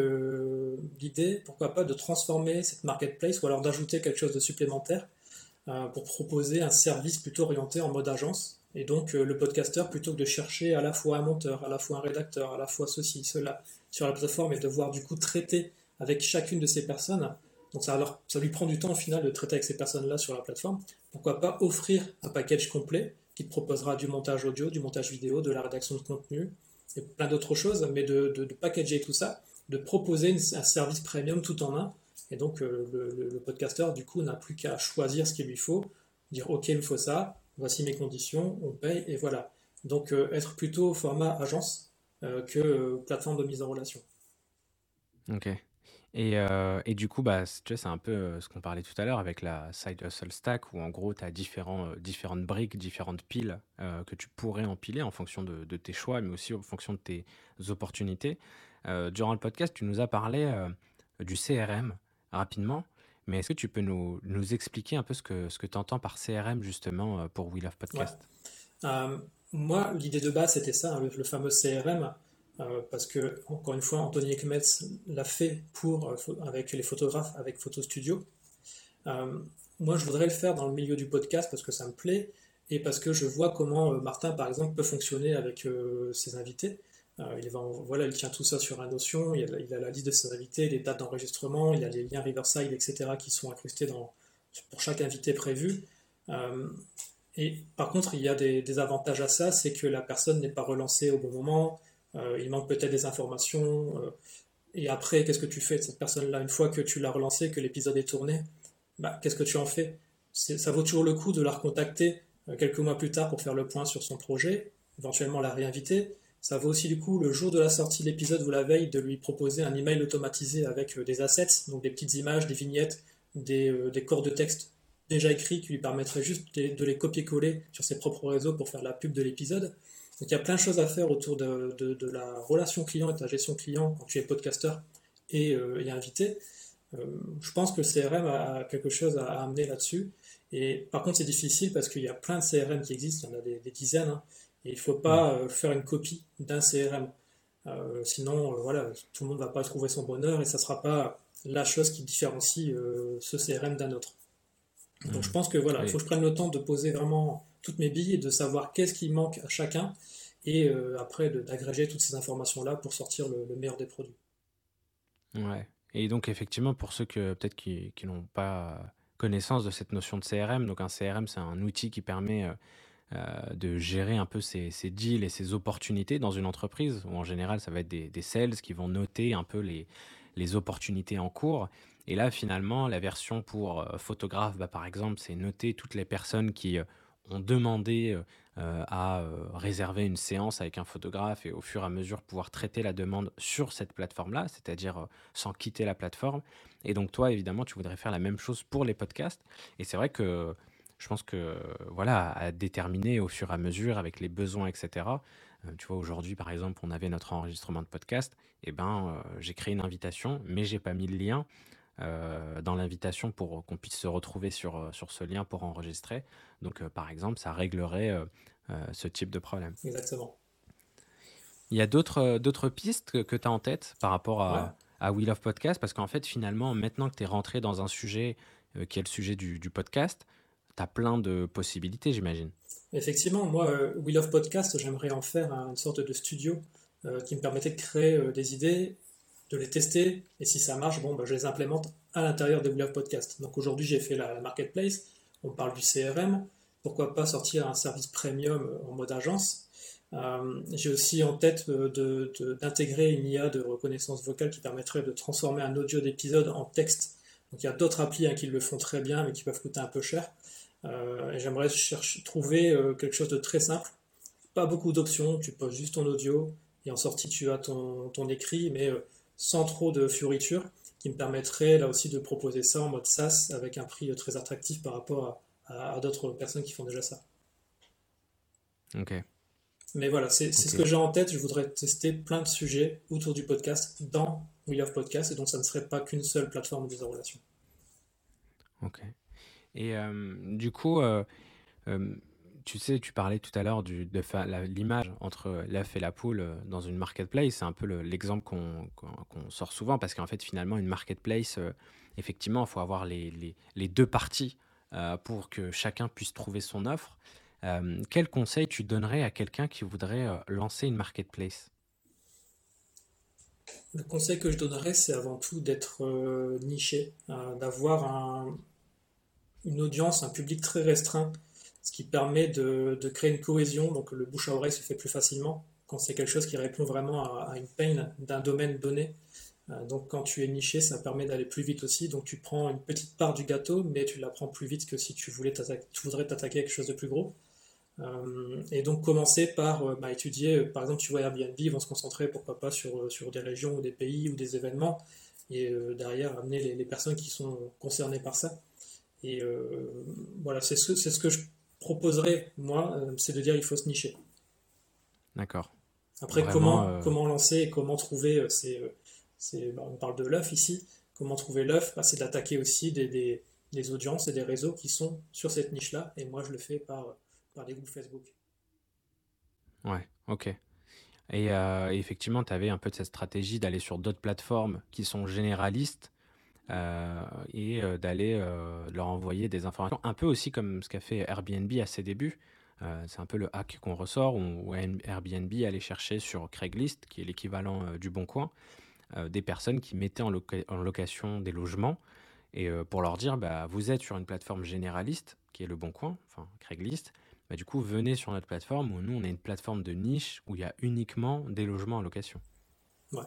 l'idée, pourquoi pas, de transformer cette marketplace ou alors d'ajouter quelque chose de supplémentaire pour proposer un service plutôt orienté en mode agence et donc euh, le podcasteur, plutôt que de chercher à la fois un monteur, à la fois un rédacteur, à la fois ceci, cela, sur la plateforme et devoir du coup traiter avec chacune de ces personnes, donc ça, alors, ça lui prend du temps au final de traiter avec ces personnes-là sur la plateforme, pourquoi pas offrir un package complet qui te proposera du montage audio, du montage vidéo, de la rédaction de contenu, et plein d'autres choses, mais de, packager tout ça, de proposer un service premium tout en un, et donc euh, le, le podcasteur du coup n'a plus qu'à choisir ce qu'il lui faut, dire ok il me faut ça, voici mes conditions, on paye, et voilà. Donc euh, être plutôt format agence euh, que euh, plateforme de mise en relation. Ok. Et, et, du coup, bah, c'est un peu ce qu'on parlait tout à l'heure avec la Side Hustle Stack, où en gros, tu as différents, différentes briques, différentes piles que tu pourrais empiler en fonction de, tes choix, mais aussi en fonction de tes opportunités. durant le podcast, tu nous as parlé du CRM rapidement. Mais est-ce que tu peux nous, nous, expliquer un peu ce que, ce que tu entends par CRM justement euh, pour We Love Podcast? Euh, Moi, l'idée de base, c'était ça, hein, le, fameux CRM, euh, parce que, encore une fois, Anthony Ekmetz l'a fait pour, avec les photographes, avec Photo Studio. moi, je voudrais le faire dans le milieu du podcast parce que ça me plaît et parce que je vois comment Martin, par exemple, peut fonctionner avec ses invités. Euh, il, voilà, il tient tout ça sur un Notion, il a, la liste de ses invités, les dates d'enregistrement, il a les liens Riverside, etc. qui sont incrustés dans, pour chaque invité prévu. Euh, et par contre, il y a des, avantages à ça, c'est que la personne n'est pas relancée au bon moment, euh, il manque peut-être des informations, et après, qu'est-ce que tu fais de cette personne-là? Une fois que tu l'as relancée, que l'épisode est tourné, bah, qu'est-ce que tu en fais? Ça vaut toujours le coup de la recontacter quelques mois plus tard pour faire le point sur son projet, éventuellement la réinviter, ça vaut aussi du coup le jour de la sortie de l'épisode ou la veille de lui proposer un email automatisé avec euh, des assets, donc des petites images, des vignettes, des, euh, corps de texte déjà écrits qui lui permettraient juste de, les copier-coller sur ses propres réseaux pour faire la pub de l'épisode. Donc il y a plein de choses à faire autour de, la relation client et de la gestion client quand tu es podcasteur et, euh, invité. je pense que le CRM a quelque chose à, amener là-dessus. Et par contre, c'est difficile parce qu'il y a plein de CRM qui existent, il y en a des, dizaines. Hein. Et il ne faut pas euh, faire une copie d'un CRM. Euh, sinon, euh, voilà, tout le monde ne va pas trouver son bonheur et ça ne sera pas la chose qui différencie ce CRM d'un autre. Donc je pense que voilà, il faut que je prenne le temps de poser vraiment toutes mes billes et de savoir qu'est-ce qui manque à chacun et après d'agréger toutes ces informations-là pour sortir le, meilleur des produits. Ouais. Et donc effectivement, pour ceux que peut-être qui, qui n'ont pas connaissance de cette notion de CRM, donc un CRM c'est un outil qui permet euh, de gérer un peu ces, deals et ces opportunités dans une entreprise, où en général, ça va être des, sales qui vont noter un peu les, opportunités en cours. Et là, finalement, la version pour euh, photographe, bah, par exemple, c'est noter toutes les personnes qui euh, ont demandé à réserver une séance avec un photographe et au fur et à mesure pouvoir traiter la demande sur cette plateforme-là, c'est-à-dire sans quitter la plateforme. Et donc toi, évidemment, tu voudrais faire la même chose pour les podcasts. Et c'est vrai que je pense que voilà, à déterminer au fur et à mesure avec les besoins, etc. Euh, tu vois, aujourd'hui, par exemple, on avait notre enregistrement de podcast. Et eh ben, euh, j'ai créé une invitation, mais j'ai pas mis le lien euh, dans l'invitation pour qu'on puisse se retrouver sur, sur ce lien pour enregistrer. Donc, par exemple, ça réglerait ce type de problème. Exactement. Il y a d'autres pistes que, tu as en tête par rapport à, à We Love Podcast? Parce qu'en fait, finalement, maintenant que tu es rentré dans un sujet qui est le sujet du, du podcast, as plein de possibilités, j'imagine. Effectivement, moi, euh, We Love Podcast, j'aimerais en faire une sorte de studio euh, qui me permettait de créer euh, des idées, de les tester, et si ça marche, bon, bah, je les implémente à l'intérieur de We Love Podcast. Donc aujourd'hui, j'ai fait la, marketplace, on parle du CRM, pourquoi pas sortir un service premium en mode agence. j'ai aussi en tête d'intégrer une IA de reconnaissance vocale qui permettrait de transformer un audio d'épisode en texte. Donc il y a d'autres applis hein, qui le font très bien, mais qui peuvent coûter un peu cher. Euh, j'aimerais trouver euh, quelque chose de très simple. Pas beaucoup d'options, tu poses juste ton audio et en sortie tu as ton, ton écrit, mais euh, sans trop de fioritures, qui me permettrait là aussi de proposer ça en mode SaaS avec un prix très attractif par rapport à, d'autres personnes qui font déjà ça. Ok. Mais voilà, c'est ce que j'ai en tête. Je voudrais tester plein de sujets autour du podcast dans We Love Podcast, et donc ça ne serait pas qu'une seule plateforme de relation. Ok. Et du coup, tu sais, tu parlais tout à l'heure de l'image entre l'œuf et la poule dans une marketplace. C'est un peu l'exemple qu'on sort souvent parce qu'en fait, finalement, une marketplace, effectivement, il faut avoir les, les, deux parties pour que chacun puisse trouver son offre. quel conseil tu donnerais à quelqu'un qui voudrait lancer une marketplace? Le conseil que je donnerais, c'est avant tout d'être niché, d'avoir un, une audience, un public très restreint, ce qui permet de, créer une cohésion. Donc le bouche à oreille se fait plus facilement quand c'est quelque chose qui répond vraiment à, une peine d'un domaine donné. Euh, donc quand tu es niché, ça permet d'aller plus vite aussi. Donc tu prends une petite part du gâteau, mais tu la prends plus vite que si tu, voulais tu voudrais t'attaquer à quelque chose de plus gros. Euh, et donc commencer par euh, bah, étudier, par exemple tu vois Airbnb, ils vont se concentrer pourquoi pas sur, sur des régions ou des pays ou des événements, et derrière amener les, personnes qui sont concernées par ça. Et euh, voilà, c'est ce, ce que je proposerais, moi, euh, c'est de dire il faut se nicher. D'accord. Après, comment, euh, comment lancer et comment trouver, c'est, bah, on parle de l'œuf ici, comment trouver l'œuf, bah, c'est d'attaquer aussi des, des, des, audiences et des réseaux qui sont sur cette niche-là, et moi je le fais par, par des groupes Facebook. Ouais, ok. Et effectivement, tu avais un peu de cette stratégie d'aller sur d'autres plateformes qui sont généralistes euh, et euh, d'aller euh, leur envoyer des informations, un peu aussi comme ce qu'a fait Airbnb à ses débuts. c'est un peu le hack qu'on ressort, où Airbnb allait chercher sur Craigslist, qui est l'équivalent du Bon Coin, des personnes qui mettaient en, location des logements, et pour leur dire, bah, vous êtes sur une plateforme généraliste, qui est le Bon Coin, enfin Craigslist, bah, du coup, venez sur notre plateforme, où nous, on est une plateforme de niche, où il y a uniquement des logements en location. Ouais.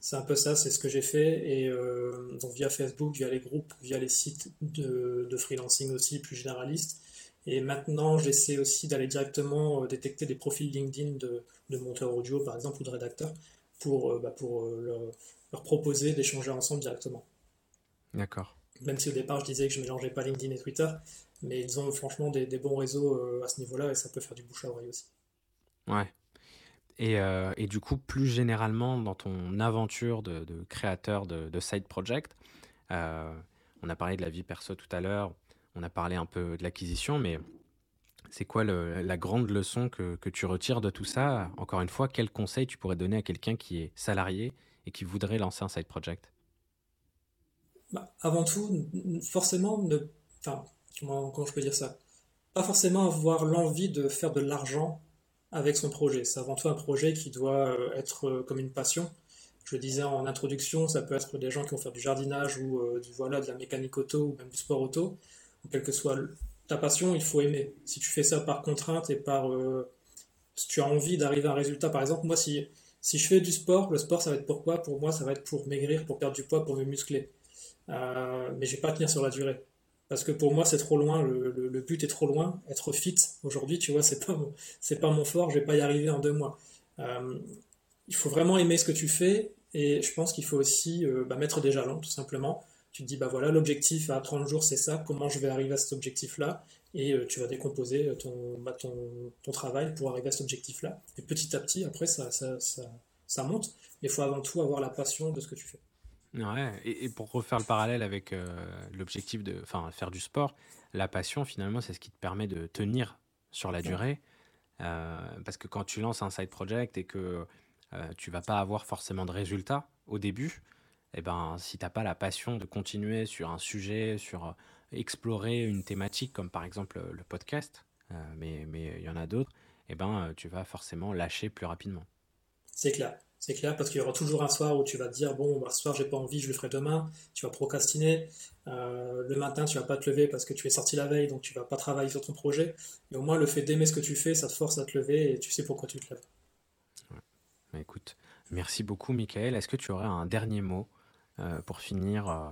C'est un peu ça, c'est ce que j'ai fait. Et euh, donc via Facebook, via les groupes, via les sites de, freelancing aussi plus généralistes. Et maintenant, j'essaie aussi d'aller directement euh, détecter des profils LinkedIn de, de monteurs audio, par exemple, ou de rédacteurs, pour, euh, bah, pour leur, proposer d'échanger ensemble directement. D'accord. Même si au départ, je disais que je ne mélangeais pas LinkedIn et Twitter, mais ils ont franchement des, des bons réseaux à ce niveau-là et ça peut faire du bouche à oreille aussi. Ouais, euh, et, du coup, plus généralement, dans ton aventure de, créateur de, side project, euh, on a parlé de la vie perso tout à l'heure, on a parlé un peu de l'acquisition, mais c'est quoi la grande leçon que, tu retires de tout ça? Encore une fois, quel conseil tu pourrais donner à quelqu'un qui est salarié et qui voudrait lancer un side project? Bah, Avant tout, forcément, enfin, comment je peux dire ça? Pas forcément avoir l'envie de faire de l'argent avec son projet. C'est avant tout un projet qui doit euh, être euh, comme une passion. Je le disais en introduction, ça peut être des gens qui vont faire du jardinage ou euh, du, voilà, de la mécanique auto ou même du sport auto. Quelle que soit ta passion, il faut aimer. Si tu fais ça par contrainte et par... si tu as envie d'arriver à un résultat, par exemple, moi, si, si je fais du sport, le sport, ça va être pourquoi Pour moi, ça va être pour maigrir, pour perdre du poids, pour me muscler. mais je vais pas tenir sur la durée. Parce que pour moi, c'est trop loin, le, but est trop loin. Être fit, aujourd'hui, tu vois, c'est pas, pas mon fort, je vais pas y arriver en deux mois. Euh, il faut vraiment aimer ce que tu fais, et je pense qu'il faut aussi euh, bah, mettre des jalons, tout simplement. Tu te dis, bah voilà, l'objectif à 30 jours, c'est ça, comment je vais arriver à cet objectif-là, et euh, tu vas décomposer ton, bah, ton, ton, travail pour arriver à cet objectif-là. Et petit à petit, après, ça, ça, ça, ça monte, mais il faut avant tout avoir la passion de ce que tu fais. Ouais, et, pour refaire le parallèle avec euh, l'objectif de enfin, faire du sport, la passion, finalement, c'est ce qui te permet de tenir sur la durée. Euh, parce que quand tu lances un side project et que euh, tu vas pas avoir forcément de résultats au début, eh ben, si tu n'as pas la passion de continuer sur un sujet, sur explorer une thématique comme par exemple le podcast, mais il y en a d'autres, eh ben, tu vas forcément lâcher plus rapidement. C'est clair. C'est clair, parce qu'il y aura toujours un soir où tu vas te dire bon, bah, ce soir j'ai pas envie, je le ferai demain. Tu vas procrastiner. Euh, le matin, tu vas pas te lever parce que tu es sorti la veille, donc tu vas pas travailler sur ton projet. Mais au moins, le fait d'aimer ce que tu fais, ça te force à te lever et tu sais pourquoi tu te lèves. Bah, écoute, merci beaucoup, Michael. Est-ce que tu aurais un dernier mot euh, pour finir euh,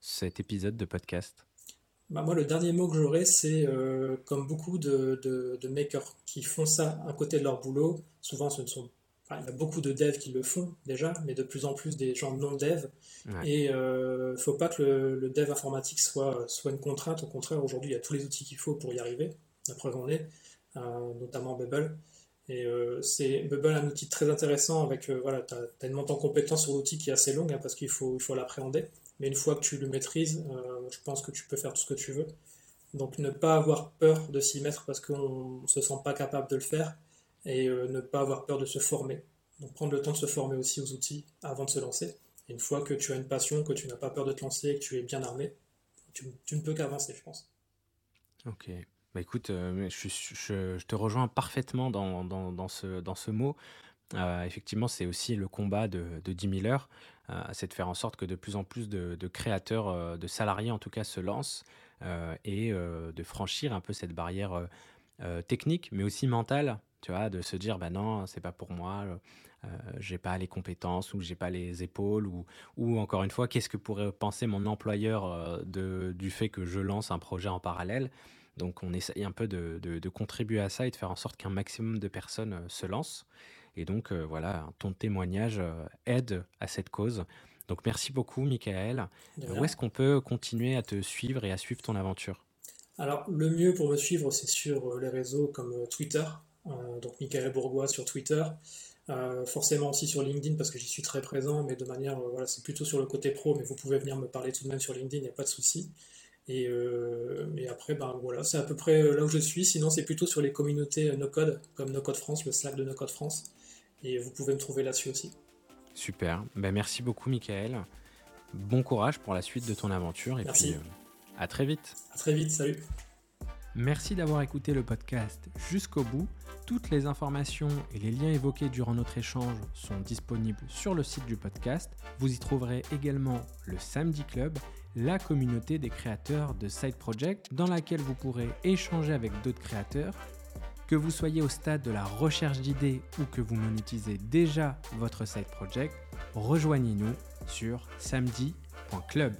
cet épisode de podcast? Bah moi, le dernier mot que j'aurais, c'est comme beaucoup de, de, makers qui font ça à côté de leur boulot, souvent ce ne sont il y a beaucoup de devs qui le font déjà, mais de plus en plus des gens non dev. Et il euh, ne faut pas que le, dev informatique soit, soit une contrainte. Au contraire, aujourd'hui, il y a tous les outils qu'il faut pour y arriver. La preuve en est, euh, notamment Bubble. Et euh, c'est Bubble un outil très intéressant avec voilà, tu as, une montée en compétence sur l'outil qui est assez longue hein, parce qu'il faut, il faut l'appréhender. Mais une fois que tu le maîtrises, je pense que tu peux faire tout ce que tu veux. Donc ne pas avoir peur de s'y mettre parce qu'on ne se sent pas capable de le faire et ne pas avoir peur de se former. Donc prendre le temps de se former aussi aux outils avant de se lancer. une fois que tu as une passion, que tu n'as pas peur de te lancer et que tu es bien armé, tu, ne peux qu'avancer, je pense. Ok. Bah écoute, euh, je, te rejoins parfaitement dans, dans, ce, dans ce mot. Euh, effectivement, c'est aussi le combat de, de 10 000 heures. Euh, c'est de faire en sorte que de plus en plus de créateurs, de salariés en tout cas, se lancent et de franchir un peu cette barrière technique, mais aussi mentale tu vois, de se dire, bah non, c'est pas pour moi, euh, j'ai pas les compétences ou j'ai pas les épaules ou, ou encore une fois, qu'est-ce que pourrait penser mon employeur euh, de, du fait que je lance un projet en parallèle? Donc on essaye un peu de, de, contribuer à ça et de faire en sorte qu'un maximum de personnes euh, se lancent. Et donc voilà, ton témoignage aide à cette cause. Donc merci beaucoup, Michael. Où est-ce qu'on peut continuer à te suivre et à suivre ton aventure? Alors le mieux pour me suivre, c'est sur les réseaux comme Twitter. Euh, donc Michael Bourgois sur Twitter. Euh, forcément aussi sur LinkedIn parce que j'y suis très présent, mais de manière, euh, voilà, c'est plutôt sur le côté pro, mais vous pouvez venir me parler tout de même sur LinkedIn, il n'y a pas de souci. Et, après, ben voilà, c'est à peu près là où je suis. Sinon, c'est plutôt sur les communautés NoCode, comme NoCode France, le Slack de NoCode France. Et vous pouvez me trouver là-dessus aussi. Super. Ben, merci beaucoup, Michael. Bon courage pour la suite de ton aventure. Et merci. puis, à très vite. À très vite. Salut. Merci d'avoir écouté le podcast jusqu'au bout. Toutes les informations et les liens évoqués durant notre échange sont disponibles sur le site du podcast. Vous y trouverez également le Samedi Club, la communauté des créateurs de Side Project, dans laquelle vous pourrez échanger avec d'autres créateurs. Que vous soyez au stade de la recherche d'idées ou que vous monétisez déjà votre Side Project, rejoignez-nous sur samedi.club.